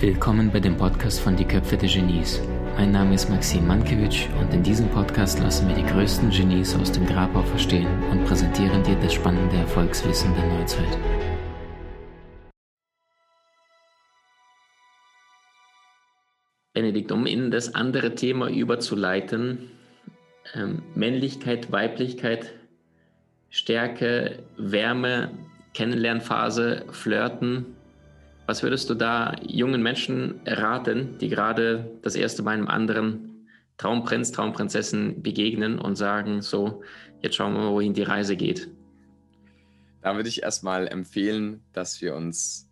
Willkommen bei dem Podcast von Die Köpfe der Genies. Mein Name ist Maxim Mankewitsch und in diesem Podcast lassen wir die größten Genies aus dem Grabau verstehen und präsentieren dir das spannende Erfolgswissen der Neuzeit. Benedikt, um in das andere Thema überzuleiten, ähm, Männlichkeit, Weiblichkeit, Stärke, Wärme, Kennenlernphase, Flirten, was würdest du da jungen Menschen raten, die gerade das erste Mal einem anderen Traumprinz, Traumprinzessin begegnen und sagen, so, jetzt schauen wir mal, wohin die Reise geht? Da würde ich erstmal empfehlen, dass wir uns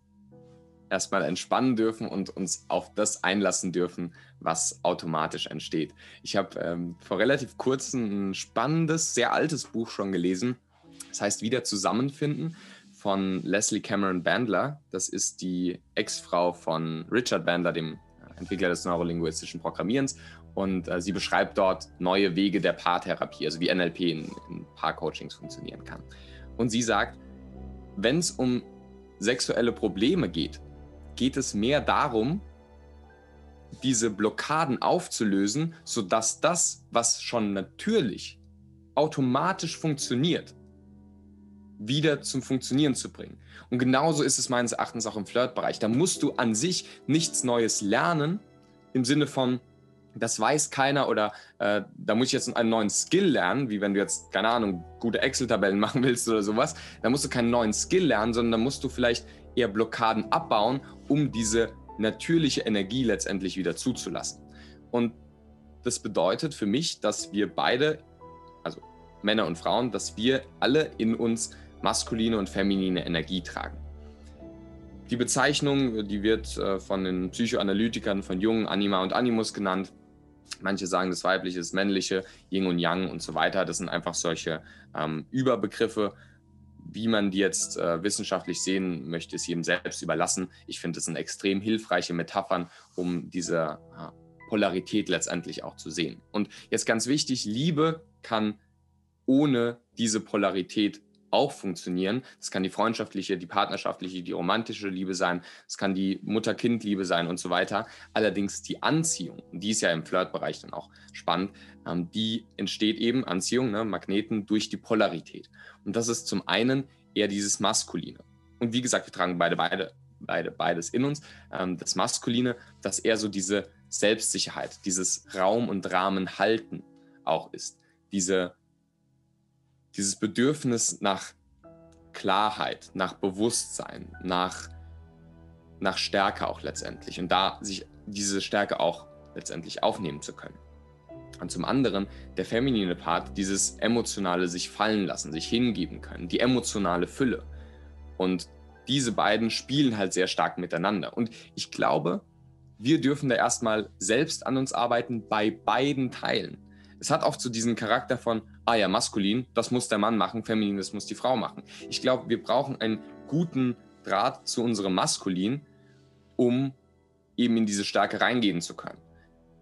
erstmal entspannen dürfen und uns auf das einlassen dürfen, was automatisch entsteht. Ich habe ähm, vor relativ kurzem ein spannendes, sehr altes Buch schon gelesen. Das heißt Wieder zusammenfinden von Leslie Cameron Bandler. Das ist die Ex-Frau von Richard Bandler, dem Entwickler des neurolinguistischen Programmierens. Und äh, sie beschreibt dort neue Wege der Paartherapie, also wie NLP in, in Paarcoachings funktionieren kann. Und sie sagt, wenn es um sexuelle Probleme geht, geht es mehr darum, diese Blockaden aufzulösen, sodass das, was schon natürlich automatisch funktioniert, wieder zum Funktionieren zu bringen. Und genauso ist es meines Erachtens auch im Flirtbereich. Da musst du an sich nichts Neues lernen, im Sinne von, das weiß keiner oder äh, da muss ich jetzt einen neuen Skill lernen, wie wenn du jetzt, keine Ahnung, gute Excel-Tabellen machen willst oder sowas. Da musst du keinen neuen Skill lernen, sondern da musst du vielleicht eher Blockaden abbauen, um diese natürliche Energie letztendlich wieder zuzulassen. Und das bedeutet für mich, dass wir beide, also Männer und Frauen, dass wir alle in uns maskuline und feminine Energie tragen. Die Bezeichnung, die wird äh, von den Psychoanalytikern von Jung, Anima und Animus genannt. Manche sagen, das Weibliche ist Männliche, Yin und Yang und so weiter. Das sind einfach solche ähm, Überbegriffe. Wie man die jetzt äh, wissenschaftlich sehen möchte, ist jedem selbst überlassen. Ich finde, das sind extrem hilfreiche Metaphern, um diese äh, Polarität letztendlich auch zu sehen. Und jetzt ganz wichtig, Liebe kann ohne diese Polarität auch funktionieren. Das kann die freundschaftliche, die partnerschaftliche, die romantische Liebe sein, es kann die Mutter-Kind-Liebe sein und so weiter. Allerdings die Anziehung, die ist ja im Flirtbereich dann auch spannend, ähm, die entsteht eben, Anziehung, ne, Magneten, durch die Polarität. Und das ist zum einen eher dieses Maskuline. Und wie gesagt, wir tragen beide, beide, beide beides in uns. Ähm, das Maskuline, das eher so diese Selbstsicherheit, dieses Raum und Rahmen halten auch ist. Diese dieses Bedürfnis nach Klarheit, nach Bewusstsein, nach, nach Stärke auch letztendlich und da sich diese Stärke auch letztendlich aufnehmen zu können. Und zum anderen der feminine Part, dieses emotionale sich fallen lassen, sich hingeben können, die emotionale Fülle. Und diese beiden spielen halt sehr stark miteinander. Und ich glaube, wir dürfen da erstmal selbst an uns arbeiten bei beiden Teilen. Es hat oft so diesen Charakter von, ah ja, maskulin, das muss der Mann machen, feminin, das muss die Frau machen. Ich glaube, wir brauchen einen guten Draht zu unserem Maskulin, um eben in diese Stärke reingehen zu können.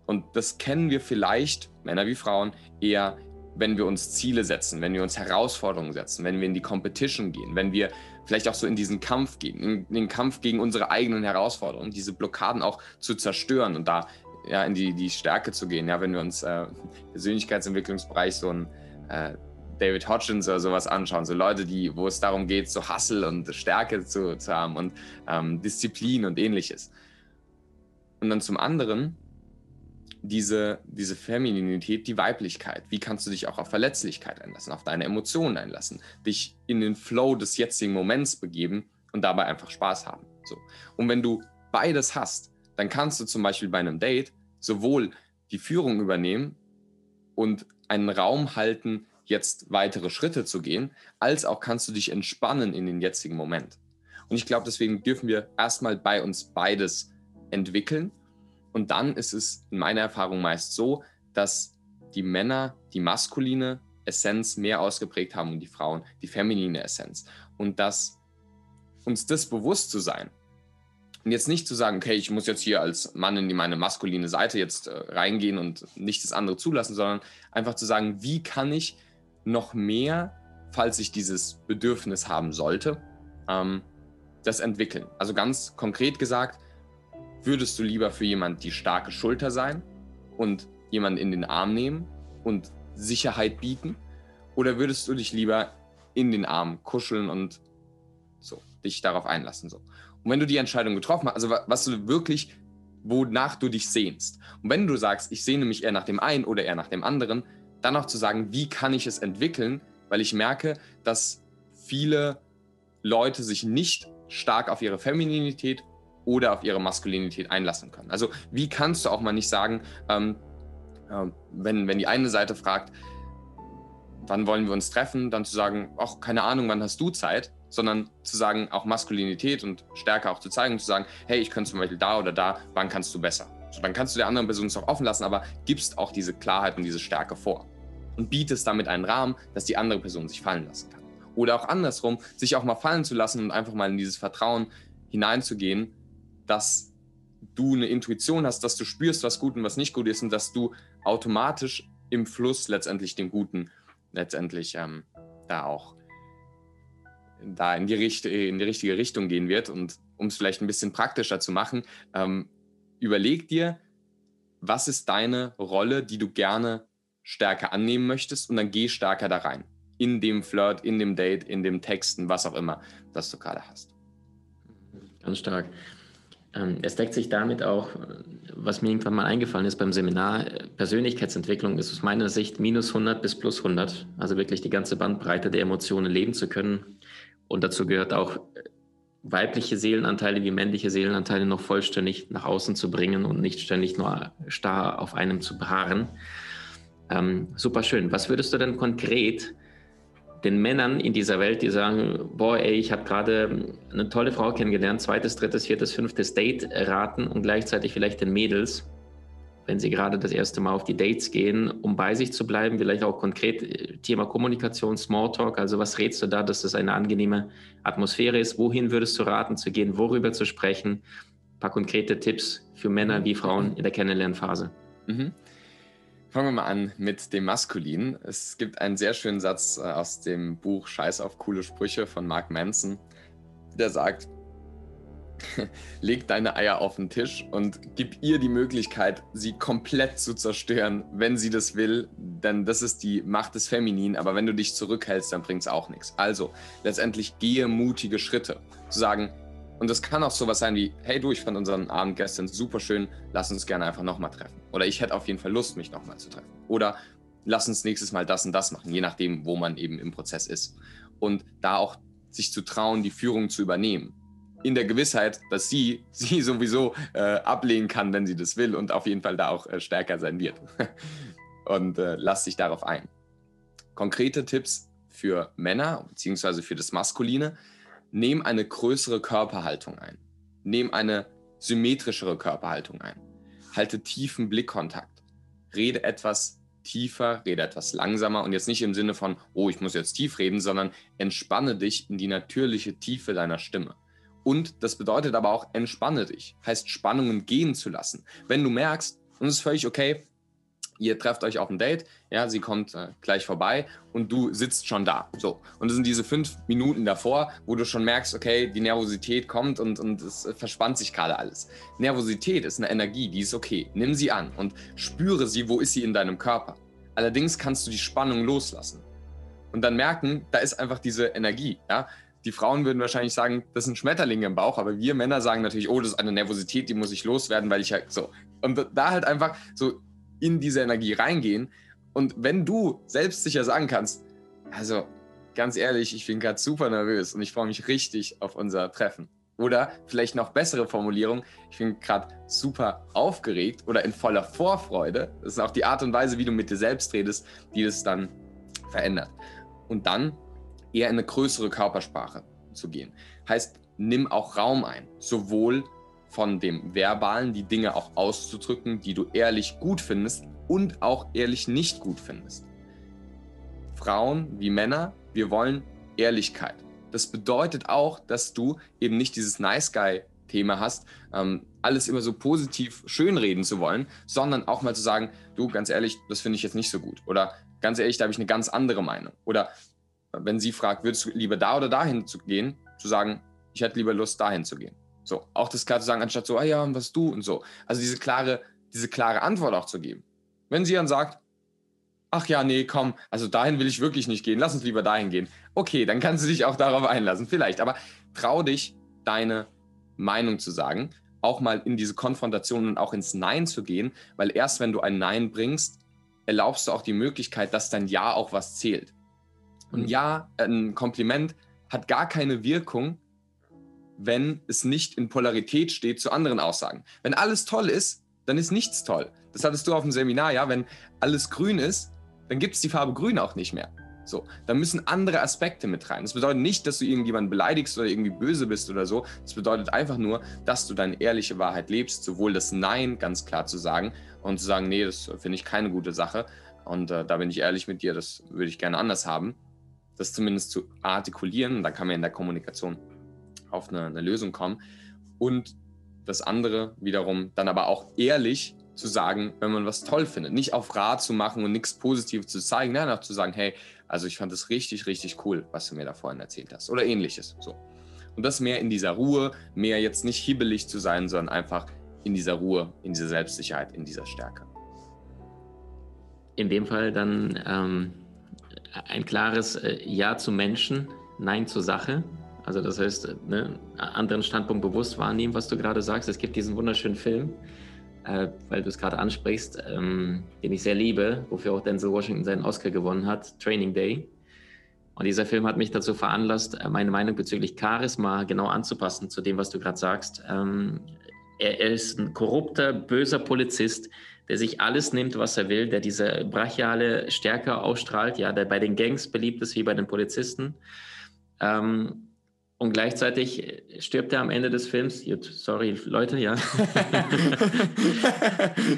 Und das kennen wir vielleicht, Männer wie Frauen, eher, wenn wir uns Ziele setzen, wenn wir uns Herausforderungen setzen, wenn wir in die Competition gehen, wenn wir vielleicht auch so in diesen Kampf gehen, in den Kampf gegen unsere eigenen Herausforderungen, diese Blockaden auch zu zerstören und da ja, in die, die Stärke zu gehen. Ja, wenn wir uns äh, Persönlichkeitsentwicklungsbereich so ein äh, David Hodgins oder sowas anschauen, so Leute, die, wo es darum geht, so Hustle und Stärke zu, zu haben und ähm, Disziplin und ähnliches. Und dann zum anderen diese, diese Femininität, die Weiblichkeit. Wie kannst du dich auch auf Verletzlichkeit einlassen, auf deine Emotionen einlassen, dich in den Flow des jetzigen Moments begeben und dabei einfach Spaß haben. So. Und wenn du beides hast, dann kannst du zum Beispiel bei einem Date sowohl die Führung übernehmen und einen Raum halten, jetzt weitere Schritte zu gehen, als auch kannst du dich entspannen in den jetzigen Moment. Und ich glaube, deswegen dürfen wir erstmal bei uns beides entwickeln. Und dann ist es in meiner Erfahrung meist so, dass die Männer die maskuline Essenz mehr ausgeprägt haben und die Frauen die feminine Essenz. Und dass uns das bewusst zu sein, und jetzt nicht zu sagen, okay, ich muss jetzt hier als Mann in meine maskuline Seite jetzt äh, reingehen und nicht das andere zulassen, sondern einfach zu sagen, wie kann ich noch mehr falls ich dieses Bedürfnis haben sollte, ähm, das entwickeln. Also ganz konkret gesagt, würdest du lieber für jemand die starke Schulter sein und jemanden in den Arm nehmen und Sicherheit bieten? Oder würdest du dich lieber in den Arm kuscheln und so dich darauf einlassen? So. Und wenn du die Entscheidung getroffen hast, also was du wirklich, wonach du dich sehnst. Und wenn du sagst, ich sehne mich eher nach dem einen oder eher nach dem anderen, dann auch zu sagen, wie kann ich es entwickeln, weil ich merke, dass viele Leute sich nicht stark auf ihre Femininität oder auf ihre Maskulinität einlassen können. Also wie kannst du auch mal nicht sagen, ähm, äh, wenn, wenn die eine Seite fragt, wann wollen wir uns treffen, dann zu sagen, ach, keine Ahnung, wann hast du Zeit, sondern zu sagen, auch Maskulinität und Stärke auch zu zeigen und zu sagen, hey, ich könnte zum Beispiel da oder da, wann kannst du besser? So, dann kannst du der anderen Person es auch offen lassen, aber gibst auch diese Klarheit und diese Stärke vor und bietest damit einen Rahmen, dass die andere Person sich fallen lassen kann. Oder auch andersrum, sich auch mal fallen zu lassen und einfach mal in dieses Vertrauen hineinzugehen, dass du eine Intuition hast, dass du spürst, was gut und was nicht gut ist und dass du automatisch im Fluss letztendlich dem Guten letztendlich ähm, da auch da in die, Richt in die richtige Richtung gehen wird. Und um es vielleicht ein bisschen praktischer zu machen, ähm, überleg dir, was ist deine Rolle, die du gerne stärker annehmen möchtest und dann geh stärker da rein. In dem Flirt, in dem Date, in dem Texten, was auch immer, das du gerade hast. Ganz stark. Ähm, es deckt sich damit auch, was mir irgendwann mal eingefallen ist beim Seminar, Persönlichkeitsentwicklung ist aus meiner Sicht minus 100 bis plus 100. Also wirklich die ganze Bandbreite der Emotionen leben zu können. Und dazu gehört auch weibliche Seelenanteile wie männliche Seelenanteile noch vollständig nach außen zu bringen und nicht ständig nur starr auf einem zu beharren. Ähm, super schön. Was würdest du denn konkret den Männern in dieser Welt, die sagen, boah, ey, ich habe gerade eine tolle Frau kennengelernt, zweites, drittes, viertes, fünftes Date raten und gleichzeitig vielleicht den Mädels, wenn sie gerade das erste Mal auf die Dates gehen, um bei sich zu bleiben, vielleicht auch konkret äh, Thema Kommunikation, Smalltalk, also was rätst du da, dass das eine angenehme Atmosphäre ist? Wohin würdest du raten zu gehen, worüber zu sprechen? Ein paar konkrete Tipps für Männer wie Frauen in der Kennenlernphase. Mhm. Fangen wir mal an mit dem Maskulin. Es gibt einen sehr schönen Satz äh, aus dem Buch Scheiß auf coole Sprüche von Mark Manson, der sagt, leg deine Eier auf den Tisch und gib ihr die Möglichkeit, sie komplett zu zerstören, wenn sie das will, denn das ist die Macht des Feminin, aber wenn du dich zurückhältst, dann bringt es auch nichts. Also, letztendlich gehe mutige Schritte. Zu sagen, und das kann auch sowas sein wie, hey du, ich fand unseren Abend gestern super schön, lass uns gerne einfach nochmal treffen. Oder ich hätte auf jeden Fall Lust, mich nochmal zu treffen. Oder lass uns nächstes Mal das und das machen, je nachdem, wo man eben im Prozess ist. Und da auch sich zu trauen, die Führung zu übernehmen. In der Gewissheit, dass sie sie sowieso äh, ablehnen kann, wenn sie das will und auf jeden Fall da auch äh, stärker sein wird. und äh, lass dich darauf ein. Konkrete Tipps für Männer beziehungsweise für das Maskuline Nehm eine größere Körperhaltung ein. Nehm eine symmetrischere Körperhaltung ein. Halte tiefen Blickkontakt. Rede etwas tiefer, rede etwas langsamer und jetzt nicht im Sinne von, oh, ich muss jetzt tief reden, sondern entspanne dich in die natürliche Tiefe deiner Stimme. Und das bedeutet aber auch, entspanne dich. Heißt, Spannungen gehen zu lassen. Wenn du merkst, und es ist völlig okay, ihr trefft euch auf ein Date, ja, sie kommt äh, gleich vorbei und du sitzt schon da. So. Und es sind diese fünf Minuten davor, wo du schon merkst, okay, die Nervosität kommt und, und es äh, verspannt sich gerade alles. Nervosität ist eine Energie, die ist okay. Nimm sie an und spüre sie, wo ist sie in deinem Körper. Allerdings kannst du die Spannung loslassen. Und dann merken, da ist einfach diese Energie, ja. Die Frauen würden wahrscheinlich sagen, das sind Schmetterlinge im Bauch, aber wir Männer sagen natürlich, oh, das ist eine Nervosität, die muss ich loswerden, weil ich halt so. Und da halt einfach so in diese Energie reingehen. Und wenn du selbstsicher sagen kannst, also ganz ehrlich, ich bin gerade super nervös und ich freue mich richtig auf unser Treffen. Oder vielleicht noch bessere Formulierung, ich bin gerade super aufgeregt oder in voller Vorfreude. Das ist auch die Art und Weise, wie du mit dir selbst redest, die das dann verändert. Und dann eher in eine größere Körpersprache zu gehen. Heißt, nimm auch Raum ein, sowohl von dem Verbalen die Dinge auch auszudrücken, die du ehrlich gut findest und auch ehrlich nicht gut findest. Frauen wie Männer, wir wollen Ehrlichkeit. Das bedeutet auch, dass du eben nicht dieses Nice Guy Thema hast, ähm, alles immer so positiv schönreden zu wollen, sondern auch mal zu sagen, du, ganz ehrlich, das finde ich jetzt nicht so gut. Oder ganz ehrlich, da habe ich eine ganz andere Meinung. Oder wenn sie fragt, würdest du lieber da oder dahin zu gehen, zu sagen, ich hätte lieber Lust, dahin zu gehen. So, auch das klar zu sagen, anstatt so, ah ja, was du und so. Also diese klare, diese klare Antwort auch zu geben. Wenn sie dann sagt, ach ja, nee, komm, also dahin will ich wirklich nicht gehen, lass uns lieber dahin gehen. Okay, dann kannst du dich auch darauf einlassen, vielleicht. Aber trau dich, deine Meinung zu sagen, auch mal in diese Konfrontation und auch ins Nein zu gehen, weil erst wenn du ein Nein bringst, erlaubst du auch die Möglichkeit, dass dein Ja auch was zählt. Und mhm. Ja, ein Kompliment hat gar keine Wirkung, wenn es nicht in Polarität steht zu anderen Aussagen. Wenn alles toll ist, dann ist nichts toll. Das hattest du auf dem Seminar, ja. Wenn alles grün ist, dann gibt es die Farbe grün auch nicht mehr. So, da müssen andere Aspekte mit rein. Das bedeutet nicht, dass du irgendjemanden beleidigst oder irgendwie böse bist oder so. Das bedeutet einfach nur, dass du deine ehrliche Wahrheit lebst, sowohl das Nein ganz klar zu sagen und zu sagen, nee, das finde ich keine gute Sache. Und äh, da bin ich ehrlich mit dir, das würde ich gerne anders haben. Das zumindest zu artikulieren, da kann man in der Kommunikation auf eine, eine Lösung kommen. Und das andere wiederum dann aber auch ehrlich zu sagen, wenn man was toll findet. Nicht auf Rat zu machen und nichts Positives zu zeigen, nein, auch zu sagen, hey, also ich fand es richtig, richtig cool, was du mir da vorhin erzählt hast. Oder ähnliches. So. Und das mehr in dieser Ruhe, mehr jetzt nicht hibbelig zu sein, sondern einfach in dieser Ruhe, in dieser Selbstsicherheit, in dieser Stärke. In dem Fall dann ähm, ein klares äh, Ja zu Menschen, Nein zur Sache. Also das heißt, ne, anderen Standpunkt bewusst wahrnehmen, was du gerade sagst. Es gibt diesen wunderschönen Film, äh, weil du es gerade ansprichst, ähm, den ich sehr liebe, wofür auch Denzel Washington seinen Oscar gewonnen hat, Training Day. Und dieser Film hat mich dazu veranlasst, äh, meine Meinung bezüglich Charisma genau anzupassen zu dem, was du gerade sagst. Ähm, er, er, ist ein korrupter, böser Polizist, der sich alles nimmt, was er will, der diese brachiale Stärke ausstrahlt, ja, der bei den Gangs beliebt ist wie bei den Polizisten. Ähm, und gleichzeitig stirbt er am Ende des Films. Sorry, Leute, ja.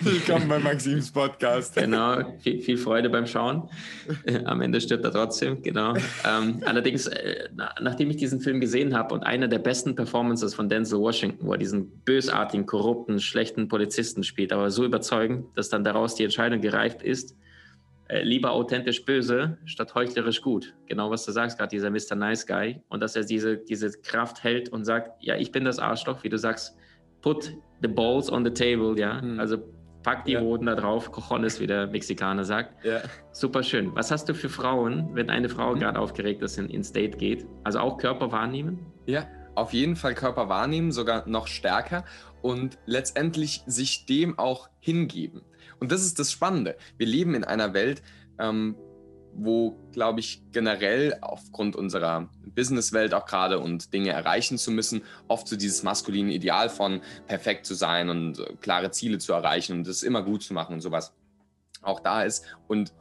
Willkommen bei Maxims Podcast. Genau, viel, viel, Freude beim Schauen. Am Ende stirbt er trotzdem, genau. Ähm, allerdings, äh, nachdem ich diesen Film gesehen habe und eine der besten Performances von Denzel Washington, wo er diesen bösartigen, korrupten, schlechten Polizisten spielt, aber so überzeugend, dass dann daraus die Entscheidung gereift ist, äh, lieber authentisch böse statt heuchlerisch gut. Genau, was du sagst, gerade dieser Mr. Nice Guy. Und dass er diese, diese Kraft hält und sagt, ja, ich bin das Arschloch, wie du sagst, put the balls on the table, ja. Mhm. Also pack die ja. Hoden da drauf, Cojones, wie der Mexikaner sagt. Ja. Super schön. Was hast du für Frauen, wenn eine Frau mhm. gerade aufgeregt ist, in, ins Date geht? Also auch Körper wahrnehmen? Ja, auf jeden Fall Körper wahrnehmen, sogar noch stärker und letztendlich sich dem auch hingeben. Und das ist das Spannende. Wir leben in einer Welt, ähm, wo, glaube ich, generell aufgrund unserer Businesswelt auch gerade und Dinge erreichen zu müssen, oft so dieses maskuline Ideal von perfekt zu sein und äh, klare Ziele zu erreichen und das immer gut zu machen und sowas auch da ist. Und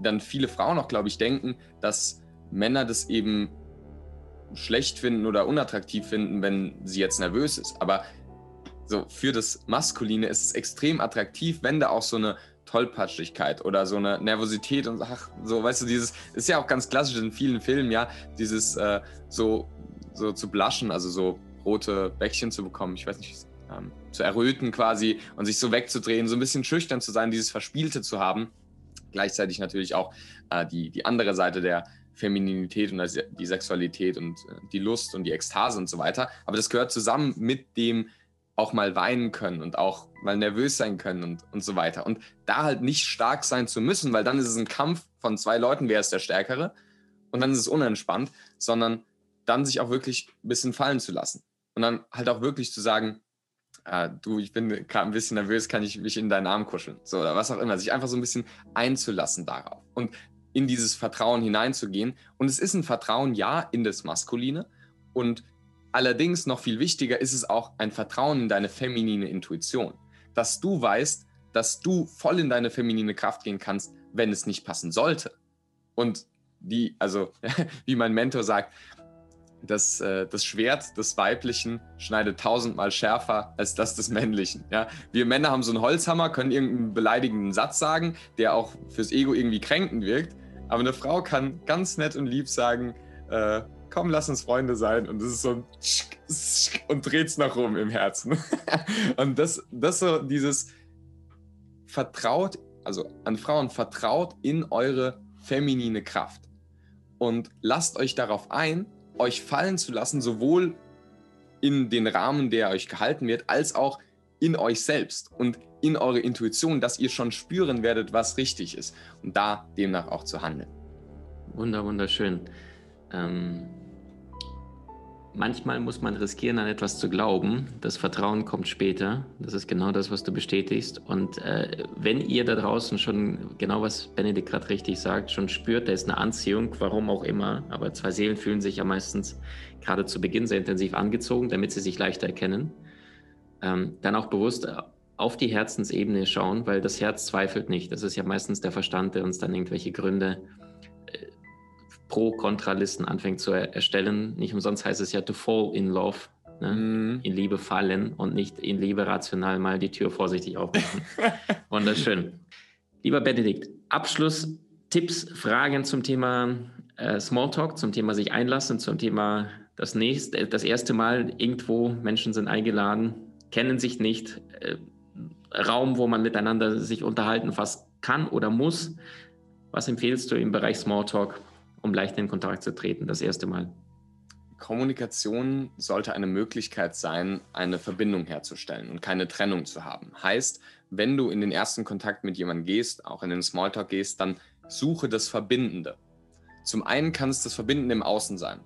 dann viele Frauen auch, glaube ich, denken, dass Männer das eben schlecht finden oder unattraktiv finden, wenn sie jetzt nervös ist. Aber so für das Maskuline ist es extrem attraktiv, wenn da auch so eine Tollpatschigkeit oder so eine Nervosität und ach, so, weißt du, dieses ist ja auch ganz klassisch in vielen Filmen, ja, dieses äh, so, so zu blaschen, also so rote Bäckchen zu bekommen, ich weiß nicht, ähm, zu erröten quasi und sich so wegzudrehen, so ein bisschen schüchtern zu sein, dieses Verspielte zu haben. Gleichzeitig natürlich auch äh, die, die andere Seite der Femininität und die Sexualität und äh, die Lust und die Ekstase und so weiter. Aber das gehört zusammen mit dem auch mal weinen können und auch mal nervös sein können und, und so weiter. Und da halt nicht stark sein zu müssen, weil dann ist es ein Kampf von zwei Leuten, wer ist der Stärkere. Und dann ist es unentspannt, sondern dann sich auch wirklich ein bisschen fallen zu lassen. Und dann halt auch wirklich zu sagen, äh, du, ich bin gerade ein bisschen nervös, kann ich mich in deinen Arm kuscheln? So, oder was auch immer. Sich einfach so ein bisschen einzulassen darauf und in dieses Vertrauen hineinzugehen. Und es ist ein Vertrauen, ja, in das Maskuline. Und Allerdings noch viel wichtiger ist es auch ein Vertrauen in deine feminine Intuition, dass du weißt, dass du voll in deine feminine Kraft gehen kannst, wenn es nicht passen sollte. Und die, also wie mein Mentor sagt, das, äh, das Schwert des Weiblichen schneidet tausendmal schärfer als das des Männlichen. Ja? Wir Männer haben so einen Holzhammer, können irgendeinen beleidigenden Satz sagen, der auch fürs Ego irgendwie kränkend wirkt. Aber eine Frau kann ganz nett und lieb sagen, äh, komm, lass uns Freunde sein. Und es ist so ein und dreht es nach oben im Herzen. und das, das so dieses vertraut, also an Frauen vertraut in eure feminine Kraft. und lasst euch darauf ein, euch fallen zu lassen, sowohl in den Rahmen, der euch gehalten wird, als auch in euch selbst und in eure Intuition, dass ihr schon spüren werdet, was richtig ist und da demnach auch zu handeln. Wunder, wunderschön. Ähm, manchmal muss man riskieren, an etwas zu glauben. Das Vertrauen kommt später. Das ist genau das, was du bestätigst. Und äh, wenn ihr da draußen schon, genau was Benedikt gerade richtig sagt, schon spürt, da ist eine Anziehung, warum auch immer, aber zwei Seelen fühlen sich ja meistens gerade zu Beginn sehr intensiv angezogen, damit sie sich leichter erkennen, ähm, dann auch bewusst auf die Herzensebene schauen, weil das Herz zweifelt nicht. Das ist ja meistens der Verstand, der uns dann irgendwelche Gründe Pro-Kontra-Listen anfängt zu erstellen. Nicht umsonst heißt es ja to fall in love, ne? mm. in Liebe fallen und nicht in Liebe rational mal die Tür vorsichtig aufmachen. Wunderschön. Lieber Benedikt, Abschlusstipps, Fragen zum Thema äh, Smalltalk, zum Thema sich einlassen, zum Thema das nächste, das erste Mal irgendwo, Menschen sind eingeladen, kennen sich nicht, äh, Raum, wo man miteinander sich unterhalten fast kann oder muss. Was empfehlst du im Bereich Smalltalk? Um leicht in Kontakt zu treten, das erste Mal? Kommunikation sollte eine Möglichkeit sein, eine Verbindung herzustellen und keine Trennung zu haben. Heißt, wenn du in den ersten Kontakt mit jemandem gehst, auch in den Smalltalk gehst, dann suche das Verbindende. Zum einen kann es das Verbindende im Außen sein.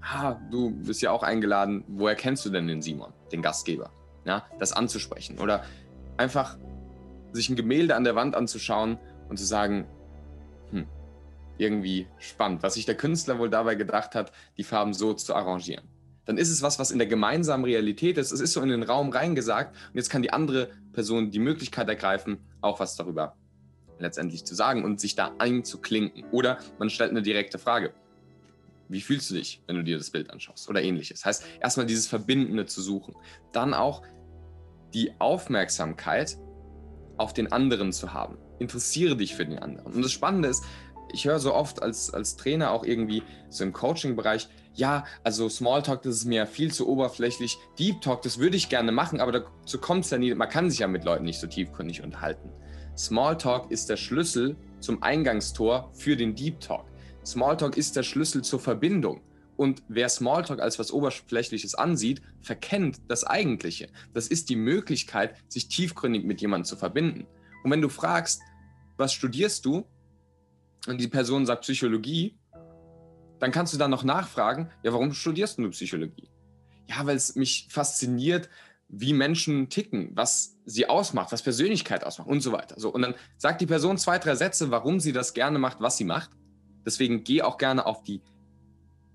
Ah, du bist ja auch eingeladen. Woher kennst du denn den Simon, den Gastgeber? Ja, das anzusprechen oder einfach sich ein Gemälde an der Wand anzuschauen und zu sagen, irgendwie spannend, was sich der Künstler wohl dabei gedacht hat, die Farben so zu arrangieren. Dann ist es was, was in der gemeinsamen Realität ist. Es ist so in den Raum reingesagt und jetzt kann die andere Person die Möglichkeit ergreifen, auch was darüber letztendlich zu sagen und sich da einzuklinken. Oder man stellt eine direkte Frage. Wie fühlst du dich, wenn du dir das Bild anschaust? Oder ähnliches. Heißt, erstmal dieses Verbindende zu suchen. Dann auch die Aufmerksamkeit auf den anderen zu haben. Interessiere dich für den anderen. Und das Spannende ist, ich höre so oft als, als Trainer auch irgendwie so im Coaching-Bereich, ja, also Smalltalk, das ist mir viel zu oberflächlich. Deep Talk, das würde ich gerne machen, aber dazu kommt es ja nie. Man kann sich ja mit Leuten nicht so tiefgründig unterhalten. Smalltalk ist der Schlüssel zum Eingangstor für den Deep Talk. Smalltalk ist der Schlüssel zur Verbindung. Und wer Smalltalk als was Oberflächliches ansieht, verkennt das Eigentliche. Das ist die Möglichkeit, sich tiefgründig mit jemandem zu verbinden. Und wenn du fragst, was studierst du? Und die Person sagt Psychologie, dann kannst du dann noch nachfragen, ja, warum studierst du Psychologie? Ja, weil es mich fasziniert, wie Menschen ticken, was sie ausmacht, was Persönlichkeit ausmacht und so weiter. So, und dann sagt die Person zwei, drei Sätze, warum sie das gerne macht, was sie macht. Deswegen geh auch gerne auf die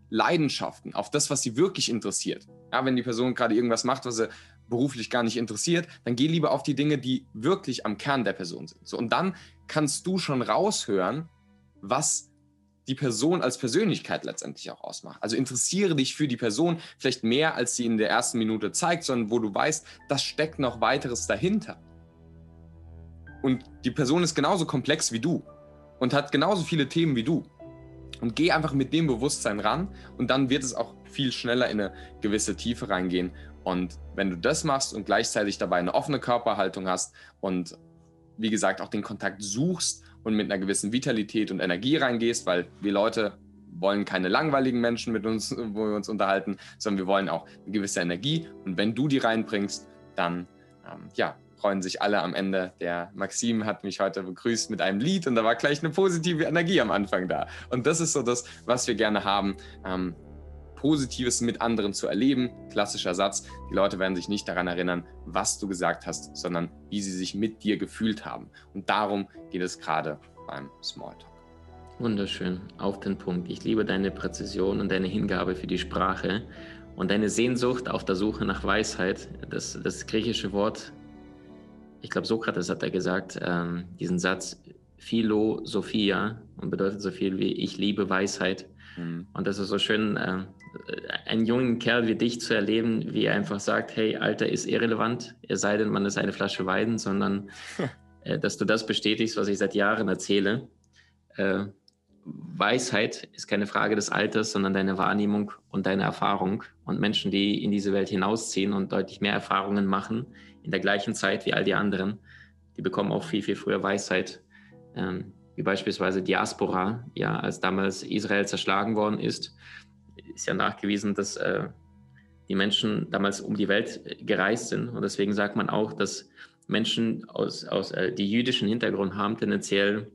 Leidenschaften, auf das, was sie wirklich interessiert. Ja, wenn die Person gerade irgendwas macht, was sie beruflich gar nicht interessiert, dann geh lieber auf die Dinge, die wirklich am Kern der Person sind. So, und dann kannst du schon raushören, was die Person als Persönlichkeit letztendlich auch ausmacht. Also interessiere dich für die Person vielleicht mehr, als sie in der ersten Minute zeigt, sondern wo du weißt, das steckt noch weiteres dahinter. Und die Person ist genauso komplex wie du und hat genauso viele Themen wie du. Und geh einfach mit dem Bewusstsein ran und dann wird es auch viel schneller in eine gewisse Tiefe reingehen. Und wenn du das machst und gleichzeitig dabei eine offene Körperhaltung hast und wie gesagt auch den Kontakt suchst und mit einer gewissen Vitalität und Energie reingehst, weil wir Leute wollen keine langweiligen Menschen mit uns, wo wir uns unterhalten, sondern wir wollen auch eine gewisse Energie. Und wenn du die reinbringst, dann ähm, ja, freuen sich alle am Ende. Der Maxim hat mich heute begrüßt mit einem Lied und da war gleich eine positive Energie am Anfang da. Und das ist so das, was wir gerne haben. Ähm, Positives mit anderen zu erleben. Klassischer Satz. Die Leute werden sich nicht daran erinnern, was du gesagt hast, sondern wie sie sich mit dir gefühlt haben. Und darum geht es gerade beim Smalltalk. Wunderschön, auf den Punkt. Ich liebe deine Präzision und deine Hingabe für die Sprache und deine Sehnsucht auf der Suche nach Weisheit. Das, das griechische Wort, ich glaube, Sokrates hat da gesagt, ähm, diesen Satz, Philosophia, und bedeutet so viel wie ich liebe Weisheit. Mhm. Und das ist so schön, äh, einen jungen Kerl wie dich zu erleben, wie er einfach sagt, hey, Alter ist irrelevant, es sei denn, man ist eine Flasche Weiden, sondern äh, dass du das bestätigst, was ich seit Jahren erzähle. Äh, Weisheit ist keine Frage des Alters, sondern deine Wahrnehmung und deine Erfahrung. Und Menschen, die in diese Welt hinausziehen und deutlich mehr Erfahrungen machen, in der gleichen Zeit wie all die anderen, die bekommen auch viel, viel früher Weisheit. Ähm, wie beispielsweise Diaspora, ja, als damals Israel zerschlagen worden ist, ist ja nachgewiesen, dass äh, die Menschen damals um die Welt gereist sind. Und deswegen sagt man auch, dass Menschen, aus, aus, äh, die jüdischen Hintergrund haben, tendenziell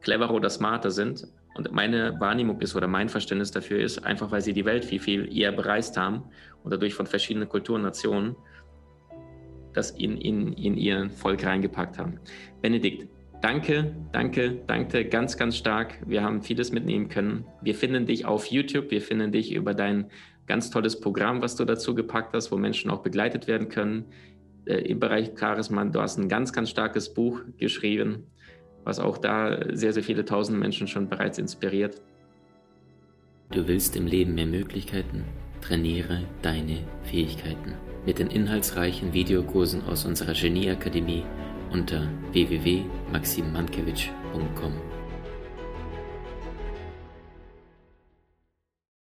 cleverer oder smarter sind. Und meine Wahrnehmung ist oder mein Verständnis dafür ist, einfach weil sie die Welt viel, viel eher bereist haben und dadurch von verschiedenen Kulturen, Nationen, das in, in, in ihr Volk reingepackt haben. Benedikt, danke, danke, danke ganz, ganz stark. Wir haben vieles mitnehmen können. Wir finden dich auf YouTube, wir finden dich über dein ganz tolles Programm, was du dazu gepackt hast, wo Menschen auch begleitet werden können äh, im Bereich Charisma. Du hast ein ganz, ganz starkes Buch geschrieben, was auch da sehr, sehr viele tausend Menschen schon bereits inspiriert. Du willst im Leben mehr Möglichkeiten? Trainiere deine Fähigkeiten mit den inhaltsreichen Videokursen aus unserer Genieakademie unter www.maximmankiewicz.com.